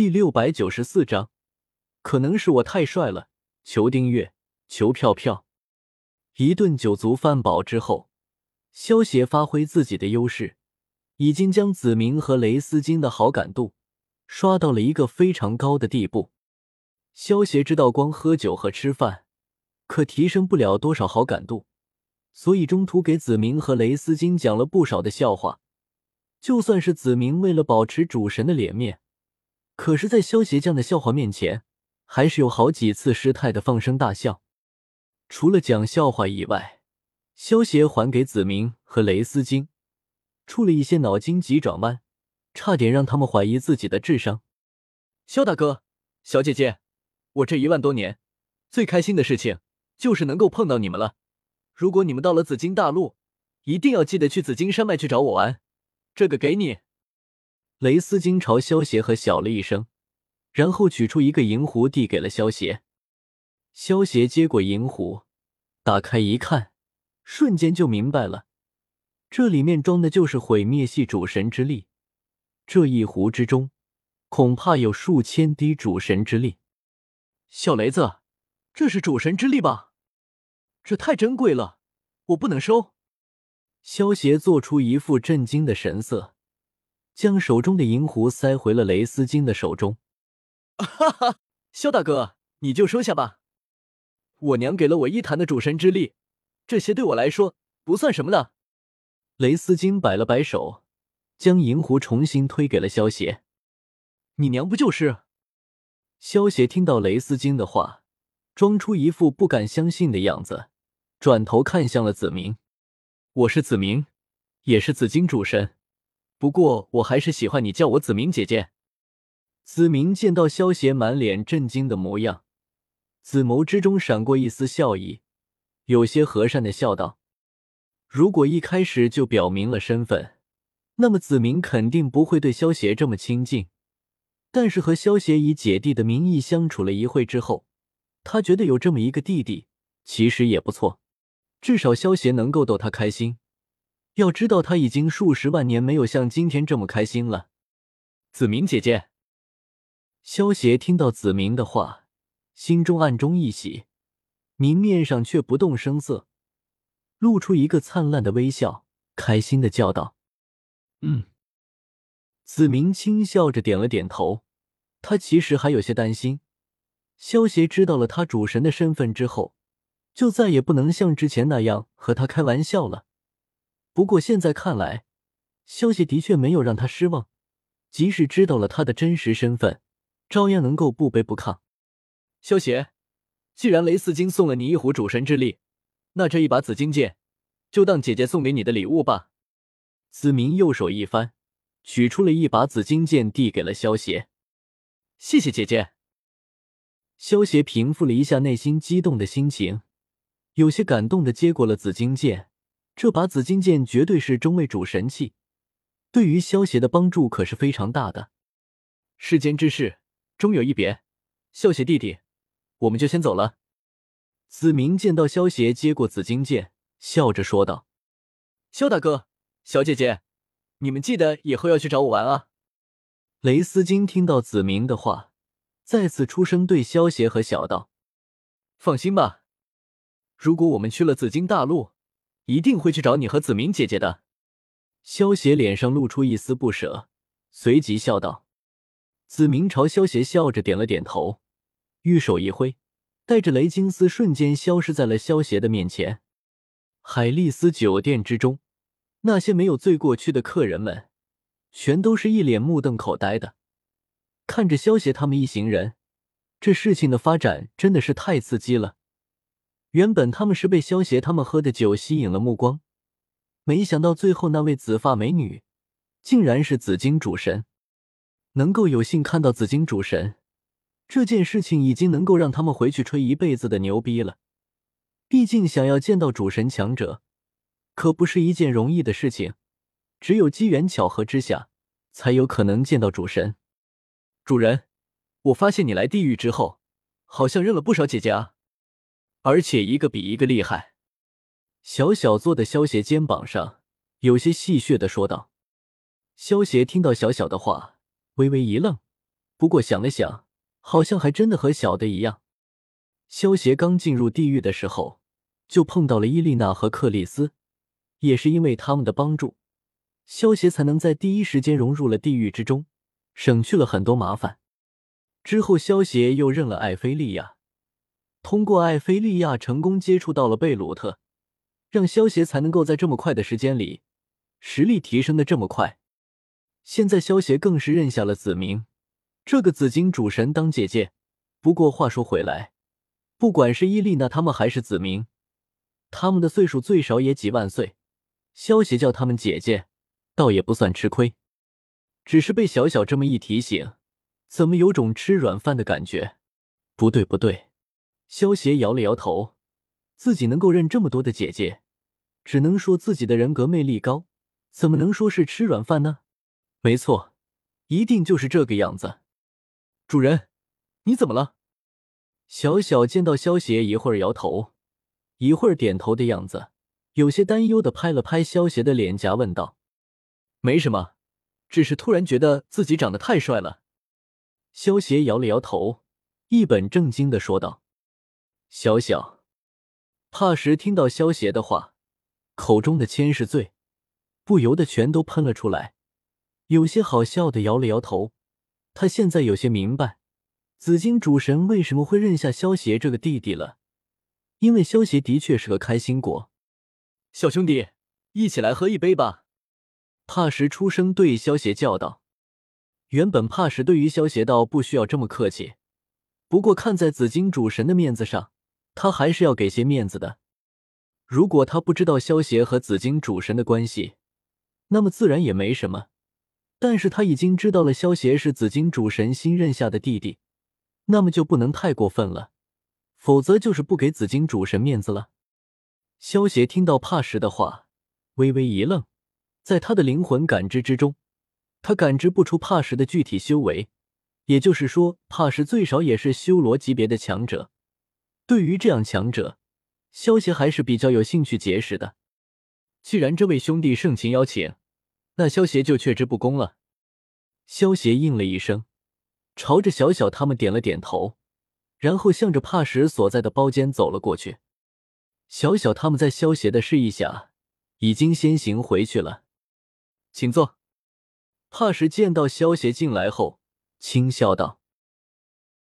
第六百九十四章，可能是我太帅了。求订阅，求票票。一顿酒足饭饱之后，萧协发挥自己的优势，已经将子明和雷斯金的好感度刷到了一个非常高的地步。萧协知道，光喝酒和吃饭可提升不了多少好感度，所以中途给子明和雷斯金讲了不少的笑话。就算是子明为了保持主神的脸面。可是，在萧协这样的笑话面前，还是有好几次失态的放声大笑。除了讲笑话以外，萧协还给子明和雷斯金出了一些脑筋急转弯，差点让他们怀疑自己的智商。萧大哥，小姐姐，我这一万多年最开心的事情就是能够碰到你们了。如果你们到了紫金大陆，一定要记得去紫金山脉去找我玩。这个给你。雷斯金朝萧邪和笑了一声，然后取出一个银壶递给了萧邪。萧邪接过银壶，打开一看，瞬间就明白了，这里面装的就是毁灭系主神之力。这一壶之中，恐怕有数千滴主神之力。小雷子，这是主神之力吧？这太珍贵了，我不能收。萧邪做出一副震惊的神色。将手中的银壶塞回了雷斯金的手中。哈哈，萧大哥，你就收下吧。我娘给了我一坛的主神之力，这些对我来说不算什么的。雷斯金摆了摆手，将银壶重新推给了萧邪。你娘不就是？萧邪听到雷斯金的话，装出一副不敢相信的样子，转头看向了子明。我是子明，也是紫金主神。不过我还是喜欢你叫我子明姐姐。子明见到萧邪满脸震惊的模样，紫眸之中闪过一丝笑意，有些和善的笑道：“如果一开始就表明了身份，那么子明肯定不会对萧邪这么亲近。但是和萧邪以姐弟的名义相处了一会之后，他觉得有这么一个弟弟，其实也不错，至少萧邪能够逗他开心。”要知道，他已经数十万年没有像今天这么开心了。子明姐姐，萧邪听到子明的话，心中暗中一喜，明面上却不动声色，露出一个灿烂的微笑，开心的叫道：“嗯。”子明轻笑着点了点头。他其实还有些担心，萧邪知道了他主神的身份之后，就再也不能像之前那样和他开玩笑了。不过现在看来，萧协的确没有让他失望。即使知道了他的真实身份，照样能够不卑不亢。萧协，既然雷斯金送了你一壶主神之力，那这一把紫金剑，就当姐姐送给你的礼物吧。子明右手一翻，取出了一把紫金剑，递给了萧协。谢谢姐姐。萧协平复了一下内心激动的心情，有些感动的接过了紫金剑。这把紫金剑绝对是中位主神器，对于萧邪的帮助可是非常大的。世间之事终有一别，萧邪弟弟，我们就先走了。子明见到萧邪接过紫金剑，笑着说道：“萧大哥，小姐姐，你们记得以后要去找我玩啊。”雷斯金听到子明的话，再次出声对萧邪和小道：“放心吧，如果我们去了紫金大陆。”一定会去找你和子明姐姐的。萧邪脸上露出一丝不舍，随即笑道：“子明朝萧邪笑着点了点头，玉手一挥，带着雷金丝瞬间消失在了萧邪的面前。海丽丝酒店之中，那些没有醉过去的客人们，全都是一脸目瞪口呆的，看着萧邪他们一行人。这事情的发展真的是太刺激了。原本他们是被萧协他们喝的酒吸引了目光，没想到最后那位紫发美女，竟然是紫金主神。能够有幸看到紫金主神，这件事情已经能够让他们回去吹一辈子的牛逼了。毕竟想要见到主神强者，可不是一件容易的事情，只有机缘巧合之下，才有可能见到主神。主人，我发现你来地狱之后，好像认了不少姐姐啊。而且一个比一个厉害。小小坐在萧邪肩膀上，有些戏谑的说道。萧邪听到小小的话，微微一愣，不过想了想，好像还真的和小的一样。萧协刚进入地狱的时候，就碰到了伊丽娜和克里斯，也是因为他们的帮助，萧协才能在第一时间融入了地狱之中，省去了很多麻烦。之后，萧协又认了艾菲利亚，通过艾菲利亚成功接触到了贝鲁特，让萧协才能够在这么快的时间里实力提升的这么快。现在，萧协更是认下了子明这个紫金主神当姐姐。不过话说回来，不管是伊丽娜他们还是子明，他们的岁数最少也几万岁，萧协叫他们姐姐，倒也不算吃亏。只是被小小这么一提醒。怎么有种吃软饭的感觉？不对，不对。萧协摇了摇头，自己能够认这么多的姐姐，只能说自己的人格魅力高，怎么能说是吃软饭呢？没错，一定就是这个样子。主人，你怎么了？小小见到萧协一会儿摇头，一会儿点头的样子，有些担忧的拍了拍萧协的脸颊，问道：“没什么，只是突然觉得自己长得太帅了。”萧协摇了摇头，一本正经的说道：“小小，帕什听到萧协的话，口中的千是罪，不由得全都喷了出来，有些好笑的摇了摇头。他现在有些明白，紫金主神为什么会认下萧协这个弟弟了，因为萧协的确是个开心果。小兄弟，一起来喝一杯吧！”帕什出声对萧协叫道。原本帕什对于萧邪道不需要这么客气，不过看在紫金主神的面子上，他还是要给些面子的。如果他不知道萧邪和紫金主神的关系，那么自然也没什么。但是他已经知道了萧邪是紫金主神新认下的弟弟，那么就不能太过分了，否则就是不给紫金主神面子了。萧邪听到帕什的话，微微一愣，在他的灵魂感知之中。他感知不出帕什的具体修为，也就是说，帕什最少也是修罗级别的强者。对于这样强者，萧协还是比较有兴趣结识的。既然这位兄弟盛情邀请，那萧协就却之不恭了。萧协应了一声，朝着小小他们点了点头，然后向着帕什所在的包间走了过去。小小他们在萧协的示意下，已经先行回去了。请坐。帕什见到萧协进来后，轻笑道。